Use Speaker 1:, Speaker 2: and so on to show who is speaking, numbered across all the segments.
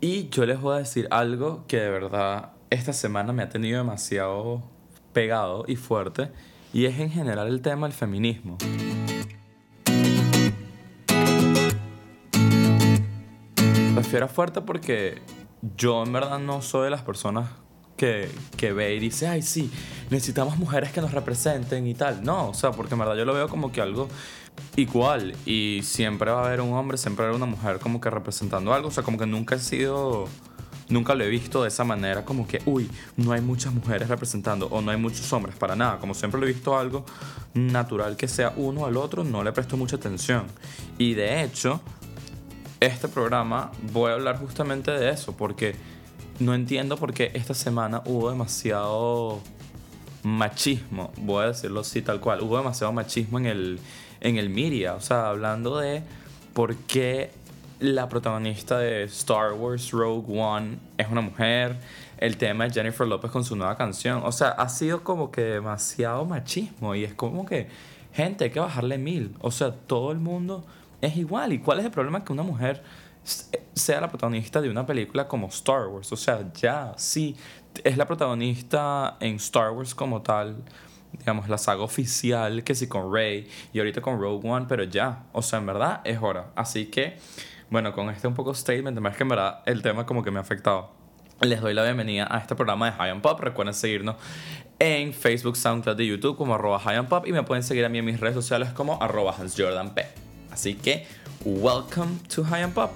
Speaker 1: Y yo les voy a decir algo que de verdad esta semana me ha tenido demasiado pegado y fuerte, y es en general el tema del feminismo. Refiero fuerte porque yo en verdad no soy de las personas que, que ve y dice, ay, sí, necesitamos mujeres que nos representen y tal. No, o sea, porque en verdad yo lo veo como que algo igual y siempre va a haber un hombre, siempre va a haber una mujer como que representando algo. O sea, como que nunca he sido, nunca lo he visto de esa manera, como que, uy, no hay muchas mujeres representando o no hay muchos hombres, para nada. Como siempre lo he visto algo natural que sea uno al otro, no le presto mucha atención. Y de hecho, este programa voy a hablar justamente de eso, porque no entiendo por qué esta semana hubo demasiado machismo, voy a decirlo así tal cual, hubo demasiado machismo en el, en el media, o sea, hablando de por qué la protagonista de Star Wars Rogue One es una mujer, el tema de Jennifer Lopez con su nueva canción, o sea, ha sido como que demasiado machismo y es como que, gente, hay que bajarle mil, o sea, todo el mundo es igual, ¿y cuál es el problema que una mujer sea la protagonista de una película como Star Wars. O sea, ya, sí, es la protagonista en Star Wars como tal, digamos, la saga oficial, que sí con Rey y ahorita con Rogue One, pero ya, o sea, en verdad es hora. Así que, bueno, con este un poco statement, más que en verdad el tema como que me ha afectado. Les doy la bienvenida a este programa de High and Pop. Recuerden seguirnos en Facebook, SoundCloud y YouTube como arroba High and Pop y me pueden seguir a mí en mis redes sociales como arroba HansJordanP. Así que, welcome to High and Pop.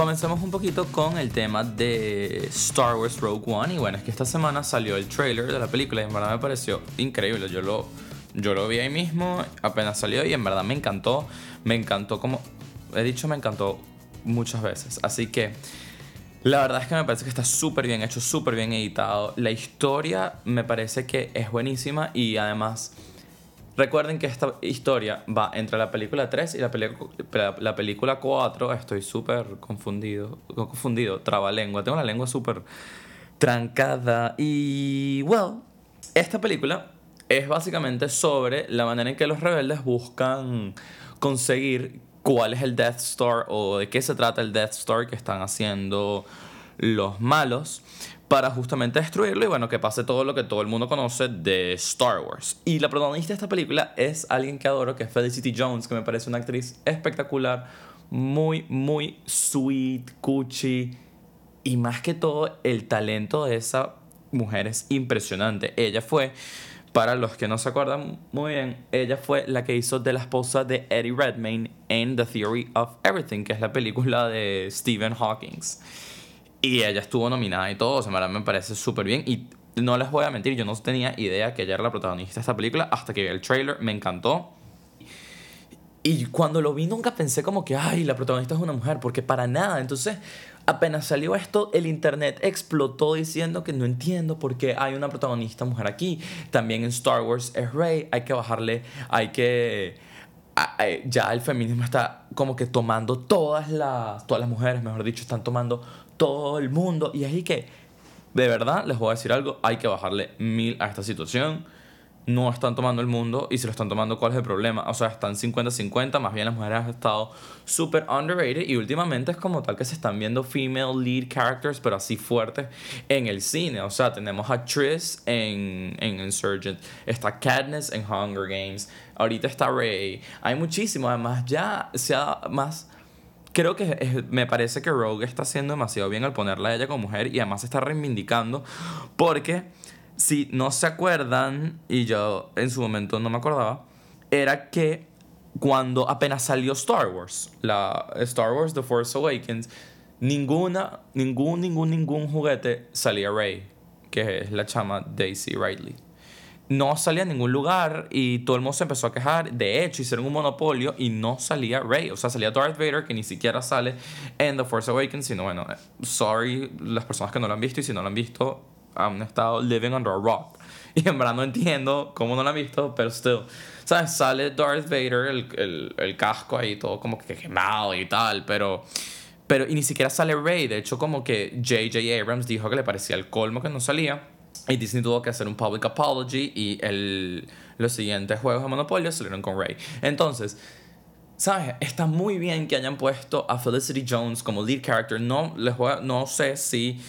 Speaker 1: Comencemos un poquito con el tema de Star Wars Rogue One. Y bueno, es que esta semana salió el trailer de la película y en verdad me pareció increíble. Yo lo, yo lo vi ahí mismo, apenas salió y en verdad me encantó. Me encantó como... He dicho, me encantó muchas veces. Así que... La verdad es que me parece que está súper bien hecho, súper bien editado. La historia me parece que es buenísima y además Recuerden que esta historia va entre la película 3 y la, la película 4. Estoy súper confundido, confundido, trabalengua. Tengo la lengua súper trancada. Y, well, esta película es básicamente sobre la manera en que los rebeldes buscan conseguir cuál es el Death Star o de qué se trata el Death Star que están haciendo los malos para justamente destruirlo y bueno, que pase todo lo que todo el mundo conoce de Star Wars. Y la protagonista de esta película es alguien que adoro, que es Felicity Jones, que me parece una actriz espectacular, muy, muy sweet, cuchi y más que todo el talento de esa mujer es impresionante. Ella fue, para los que no se acuerdan muy bien, ella fue la que hizo de la esposa de Eddie Redmayne en The Theory of Everything, que es la película de Stephen Hawking. Y ella estuvo nominada y todo, o sea, me parece súper bien. Y no les voy a mentir, yo no tenía idea que ella era la protagonista de esta película hasta que vi el trailer, me encantó. Y cuando lo vi nunca pensé como que, ay, la protagonista es una mujer, porque para nada. Entonces, apenas salió esto, el internet explotó diciendo que no entiendo por qué hay una protagonista mujer aquí. También en Star Wars es Rey, hay que bajarle, hay que... Ya el feminismo está como que tomando todas las, todas las mujeres, mejor dicho, están tomando todo el mundo. Y ahí que, de verdad, les voy a decir algo, hay que bajarle mil a esta situación. No están tomando el mundo y si lo están tomando, ¿cuál es el problema? O sea, están 50-50, más bien las mujeres han estado súper underrated y últimamente es como tal que se están viendo female lead characters, pero así fuertes en el cine. O sea, tenemos a Triss en, en Insurgent, está Katniss en Hunger Games, ahorita está Rey. Hay muchísimo, además ya se ha más creo que me parece que Rogue está haciendo demasiado bien al ponerla a ella como mujer y además está reivindicando porque si no se acuerdan y yo en su momento no me acordaba era que cuando apenas salió Star Wars la Star Wars The Force Awakens ninguna ningún ningún ningún juguete salía Rey que es la chama Daisy Ridley no salía a ningún lugar y todo el mundo se empezó a quejar. De hecho, hicieron un monopolio y no salía Rey. O sea, salía Darth Vader, que ni siquiera sale en The Force Awakens. Sino, bueno, eh, sorry las personas que no lo han visto y si no lo han visto, han estado living under a rock. Y en verdad no entiendo cómo no lo han visto, pero still. ¿Sabes? Sale Darth Vader, el, el, el casco ahí todo como que quemado y tal, pero... Pero y ni siquiera sale Rey. De hecho, como que J.J. Abrams dijo que le parecía el colmo que no salía. Y Disney tuvo que hacer un public apology y el, los siguientes juegos de Monopoly salieron con Rey. Entonces, ¿Sabes? Está muy bien que hayan puesto a Felicity Jones como lead character. No, les voy no sé si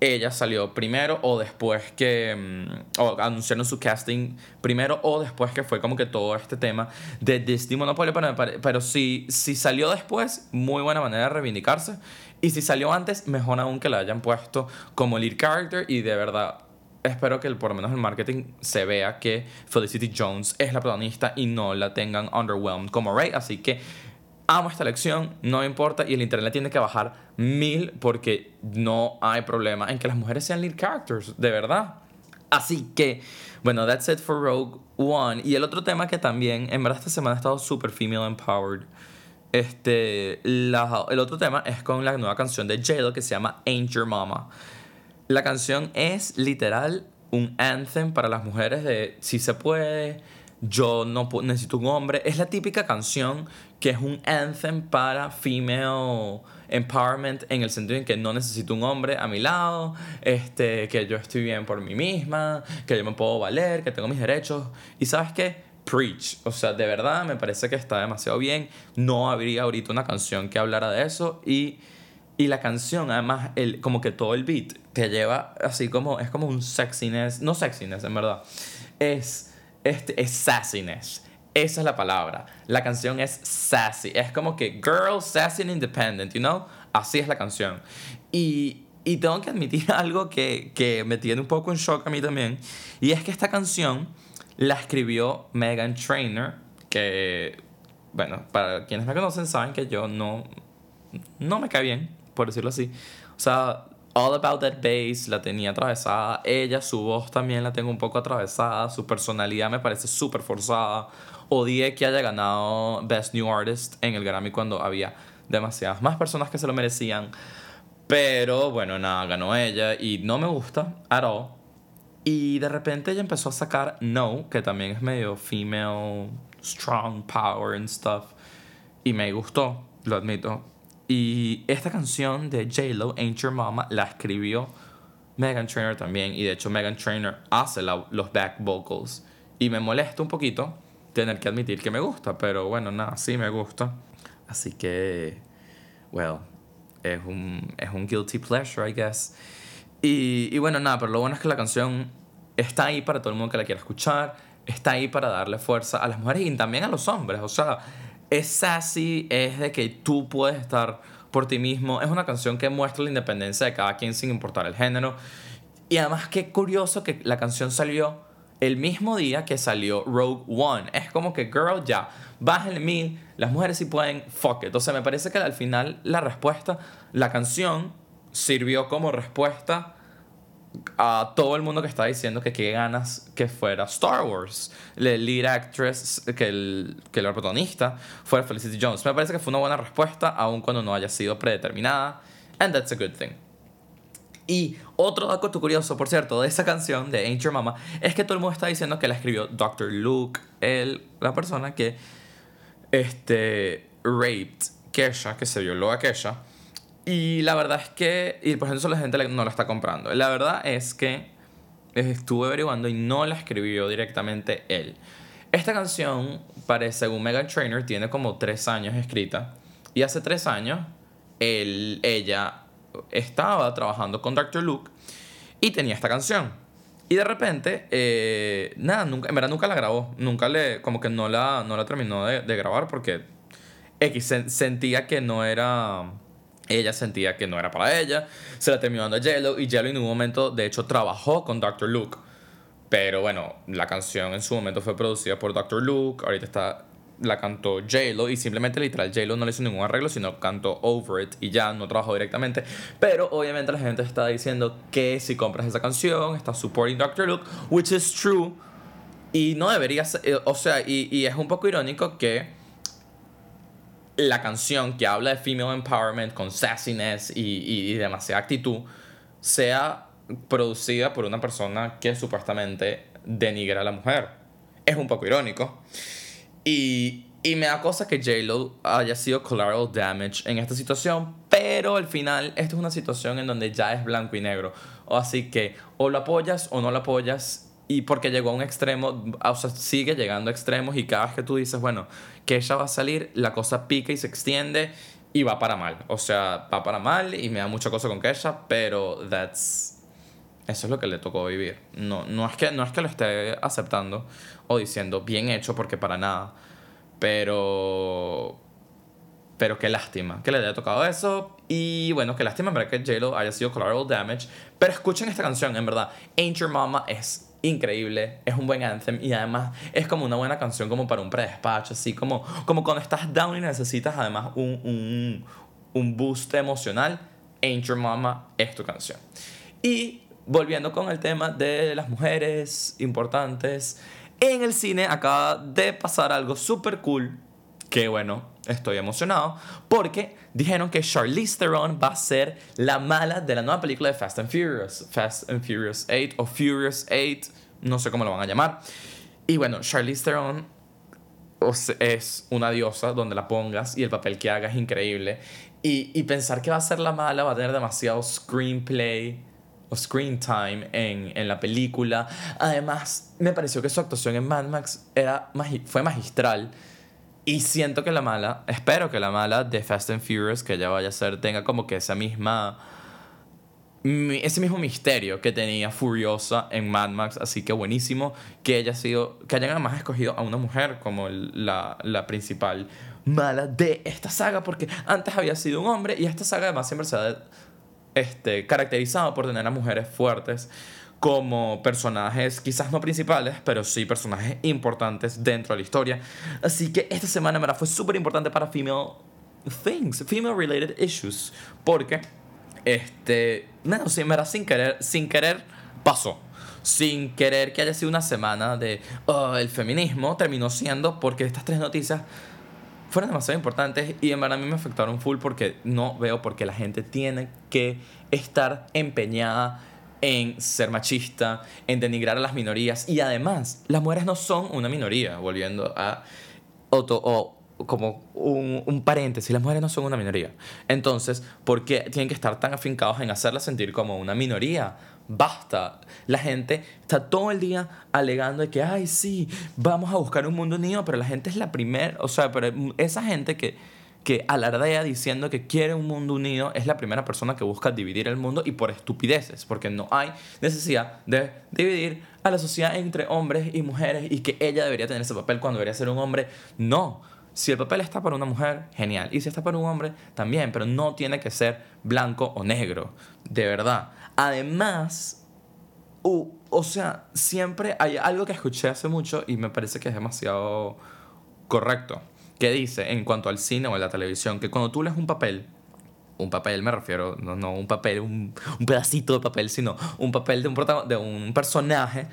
Speaker 1: ella salió primero o después que. mm, o anunciaron su casting primero o después que fue como que todo este tema de Disney Monopoly. Pero, pero si, si salió después, muy buena manera de reivindicarse. Y si salió antes, mejor aún que la hayan puesto como lead character. Y de verdad, espero que por lo menos el marketing se vea que Felicity Jones es la protagonista y no la tengan underwhelmed como Ray. Así que amo esta lección, no importa. Y el internet tiene que bajar mil porque no hay problema en que las mujeres sean lead characters, de verdad. Así que, bueno, that's it for Rogue One. Y el otro tema que también, en verdad, esta semana ha estado super female empowered. Este, la- el otro tema es con la nueva canción de j que se llama Ain't Your Mama. La canción es literal un anthem para las mujeres de si se puede, yo no necesito un hombre. Es la típica canción que es un anthem para female empowerment en el sentido en que no necesito un hombre a mi lado, este, que yo estoy bien por mí misma, que yo me puedo valer, que tengo mis derechos. Y sabes qué? Preach. O sea, de verdad me parece que está demasiado bien. No habría ahorita una canción que hablara de eso y... Y la canción, además, el, como que todo el beat te lleva así como, es como un sexiness, no sexiness en verdad, es, este, es sassiness. Esa es la palabra. La canción es sassy. Es como que girl, sassy and independent, you know? Así es la canción. Y, y tengo que admitir algo que, que me tiene un poco en shock a mí también. Y es que esta canción la escribió Megan Trainor, que, bueno, para quienes me conocen saben que yo no, no me cae bien, por decirlo así. O sea, All About That Bass la tenía atravesada. Ella, su voz también la tengo un poco atravesada. Su personalidad me parece súper forzada. Odié que haya ganado Best New Artist en el Grammy cuando había demasiadas más personas que se lo merecían. Pero bueno, nada, ganó ella y no me gusta at all. Y de repente ella empezó a sacar No, que también es medio female, strong power and stuff. Y me gustó, lo admito. Y esta canción de J-Lo, Ain't Your Mama, la escribió Megan Trainor también. Y de hecho, Megan Trainor hace los back vocals. Y me molesta un poquito tener que admitir que me gusta. Pero bueno, nada, sí me gusta. Así que, well, es un, es un guilty pleasure, I guess. Y, y bueno, nada, pero lo bueno es que la canción está ahí para todo el mundo que la quiera escuchar, está ahí para darle fuerza a las mujeres y también a los hombres. O sea, es sassy, es de que tú puedes estar por ti mismo. Es una canción que muestra la independencia de cada quien sin importar el género. Y además, qué curioso que la canción salió el mismo día que salió Rogue One. Es como que, girl, ya, bájenle mil, las mujeres sí pueden, fuck it. O me parece que al final la respuesta, la canción sirvió como respuesta a todo el mundo que está diciendo que qué ganas que fuera Star Wars. La lead actress, que, el, que la protagonista fuera Felicity Jones. Me parece que fue una buena respuesta, aun cuando no haya sido predeterminada. And that's a good thing. Y otro dato curioso, por cierto, de esa canción de Ain't Your Mama, es que todo el mundo está diciendo que la escribió Dr. Luke, el, la persona que este, raped Kesha, que se violó a Kesha. Y la verdad es que, y por eso la gente no la está comprando. La verdad es que estuve averiguando y no la escribió directamente él. Esta canción, parece, según Megan Trainor, tiene como tres años escrita. Y hace tres años, él, ella estaba trabajando con Dr. Luke y tenía esta canción. Y de repente, eh, nada, nunca, en verdad nunca la grabó. Nunca le, como que no la, no la terminó de, de grabar porque X sen- sentía que no era. Ella sentía que no era para ella. Se la terminó dando a Jello y Jello en un momento, de hecho, trabajó con Dr. Luke. Pero bueno, la canción en su momento fue producida por Dr. Luke. Ahorita está. La cantó J-Lo y simplemente literal J-Lo no le hizo ningún arreglo, sino cantó Over It y ya no trabajó directamente. Pero obviamente la gente está diciendo que si compras esa canción, estás supporting Dr. Luke, which is true. Y no debería ser, eh, o sea, y, y es un poco irónico que la canción que habla de female empowerment con sassiness y, y, demasiada actitud sea producida por una persona que supuestamente denigra a la mujer. Es un poco irónico. Y, y me da cosa que J-Lo haya sido collateral damage en esta situación, pero al final esta es una situación en donde ya es blanco y negro. Así que o lo apoyas o no lo apoyas. Y porque llegó a un extremo, o sea, sigue llegando a extremos y cada vez que tú dices, bueno, que ella va a salir, la cosa pica y se extiende y va para mal. O sea, va para mal y me da mucha cosa con ella, pero that's eso es lo que le tocó vivir. No, no, es que, no es que lo esté aceptando o diciendo bien hecho porque para nada. Pero. Pero qué lástima que le haya tocado eso. Y bueno, qué lástima en verdad que J-Lo haya sido collateral damage. Pero escuchen esta canción, en verdad. Ain't Your Mama es increíble, es un buen anthem y además es como una buena canción como para un predespacho, así como, como cuando estás down y necesitas además un, un, un boost emocional. Ain't Your Mama es tu canción. Y volviendo con el tema de las mujeres importantes, en el cine acaba de pasar algo súper cool, que bueno, estoy emocionado, porque dijeron que Charlize Theron va a ser la mala de la nueva película de Fast and Furious, Fast and Furious 8 o Furious 8, no sé cómo lo van a llamar. Y bueno, Charlize Theron es una diosa donde la pongas y el papel que haga es increíble. Y, y pensar que va a ser la mala va a tener demasiado screenplay o screen time en, en, la película. Además, me pareció que su actuación en Mad Max era fue magistral. Y siento que la mala, espero que la mala de Fast and Furious que ella vaya a ser tenga como que esa misma ese mismo misterio que tenía Furiosa en Mad Max, así que buenísimo que haya sido que hayan además escogido a una mujer como la, la principal mala de esta saga porque antes había sido un hombre y esta saga además siempre se ha este, caracterizado por tener a mujeres fuertes como personajes, quizás no principales, pero sí personajes importantes dentro de la historia. Así que esta semana, me fue súper importante para female things, female related issues, porque, este, no, sí, me sin querer, sin querer, pasó. Sin querer que haya sido una semana de oh, el feminismo, terminó siendo porque estas tres noticias fueron demasiado importantes y en verdad a mí me afectaron full porque no veo por qué la gente tiene que estar empeñada en ser machista, en denigrar a las minorías y además las mujeres no son una minoría, volviendo a Otto o como un, un, paréntesis, las mujeres no son una minoría. Entonces, ¿por qué tienen que estar tan afincados en hacerlas sentir como una minoría? Basta. La gente está todo el día alegando de que, ay, sí, vamos a buscar un mundo unido, pero la gente es la primera, o sea, pero esa gente que, que alardea diciendo que quiere un mundo unido es la primera persona que busca dividir el mundo y por estupideces, porque no hay necesidad de dividir a la sociedad entre hombres y mujeres y que ella debería tener ese papel cuando debería ser un hombre. No. Si el papel está para una mujer, genial. Y si está para un hombre, también. Pero no tiene que ser blanco o negro. De verdad. Además, o sea, siempre hay algo que escuché hace mucho y me parece que es demasiado correcto. Que dice, en cuanto al cine o a la televisión, que cuando tú lees un papel, un papel me refiero, no, no un papel, un, un pedacito de papel, sino un papel un, de un personaje,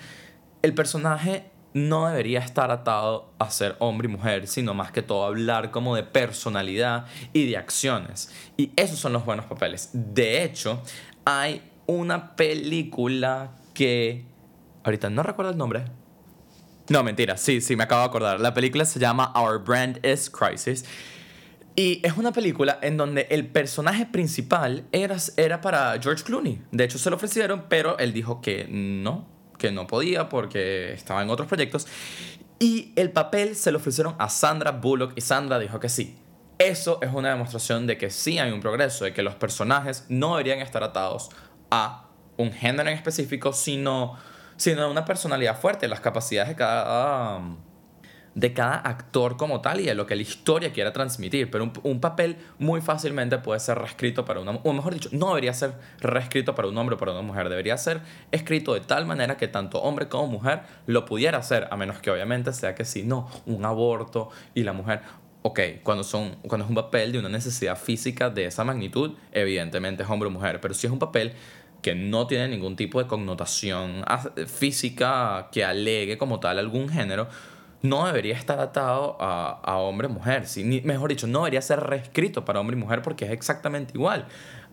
Speaker 1: el personaje no debería estar atado a ser hombre y mujer, sino más que todo hablar como de personalidad y de acciones. Y esos son los buenos papeles. De hecho, hay una película que... Ahorita no recuerdo el nombre. No, mentira, sí, sí, me acabo de acordar. La película se llama Our Brand is Crisis. Y es una película en donde el personaje principal era, era para George Clooney. De hecho, se lo ofrecieron, pero él dijo que no, que no podía porque estaba en otros proyectos. Y el papel se lo ofrecieron a Sandra Bullock y Sandra dijo que sí. Eso es una demostración de que sí hay un progreso, de que los personajes no deberían estar atados a un género en específico, sino, sino una personalidad fuerte, las capacidades de cada, de cada actor como tal y de lo que la historia quiera transmitir. Pero un, papel muy fácilmente puede ser reescrito para una o mejor dicho, no debería ser reescrito para un hombre o para una mujer, debería ser escrito de tal manera que tanto hombre como mujer lo pudiera hacer, a menos que obviamente sea que si no, un aborto y la mujer ok, cuando, son, cuando es un papel de una necesidad física de esa magnitud, evidentemente es hombre o mujer, pero si es un papel que no tiene ningún tipo de connotación física que alegue como tal algún género, no debería estar atado a, a hombre mujer. mejor dicho, no debería ser reescrito para hombre y mujer porque es exactamente igual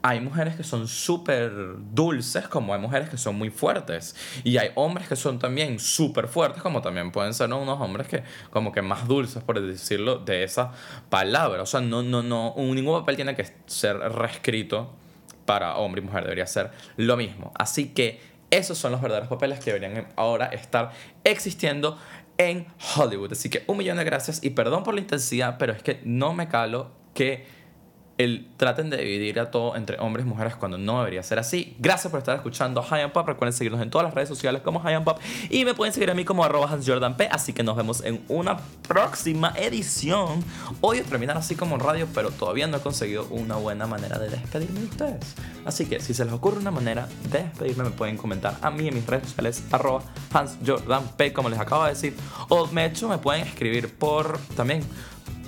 Speaker 1: hay mujeres que son súper dulces como hay mujeres que son muy fuertes. Y hay hombres que son también súper fuertes como también pueden ser unos hombres que como que más dulces, por decirlo de esa palabra. O sea, no, no, no, ningún papel tiene que ser reescrito para hombre y mujer, debería ser lo mismo. Así que esos son los verdaderos papeles que deberían ahora estar existiendo en Hollywood. Así que un millón de gracias y perdón por la intensidad, pero es que no me calo que el, traten de dividir a todo entre hombres y mujeres cuando no debería ser así. Gracias por estar escuchando High and Pop. Recuerden seguirnos en todas las redes sociales como High and Pop y me pueden seguir a mí como arroba P. Así que nos vemos en una próxima edición. Hoy terminar así como en radio, pero todavía no he conseguido una buena manera de despedirme de ustedes. Así que si se les ocurre una manera de despedirme, me pueden comentar a mí en mis redes sociales arroba P, como les acabo de decir. O me hecho me pueden escribir por también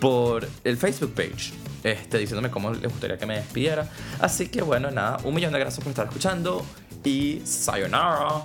Speaker 1: por el Facebook page este, diciéndome cómo les gustaría que me despidiera. Así que bueno, nada, un millón de gracias por estar escuchando y sayonara.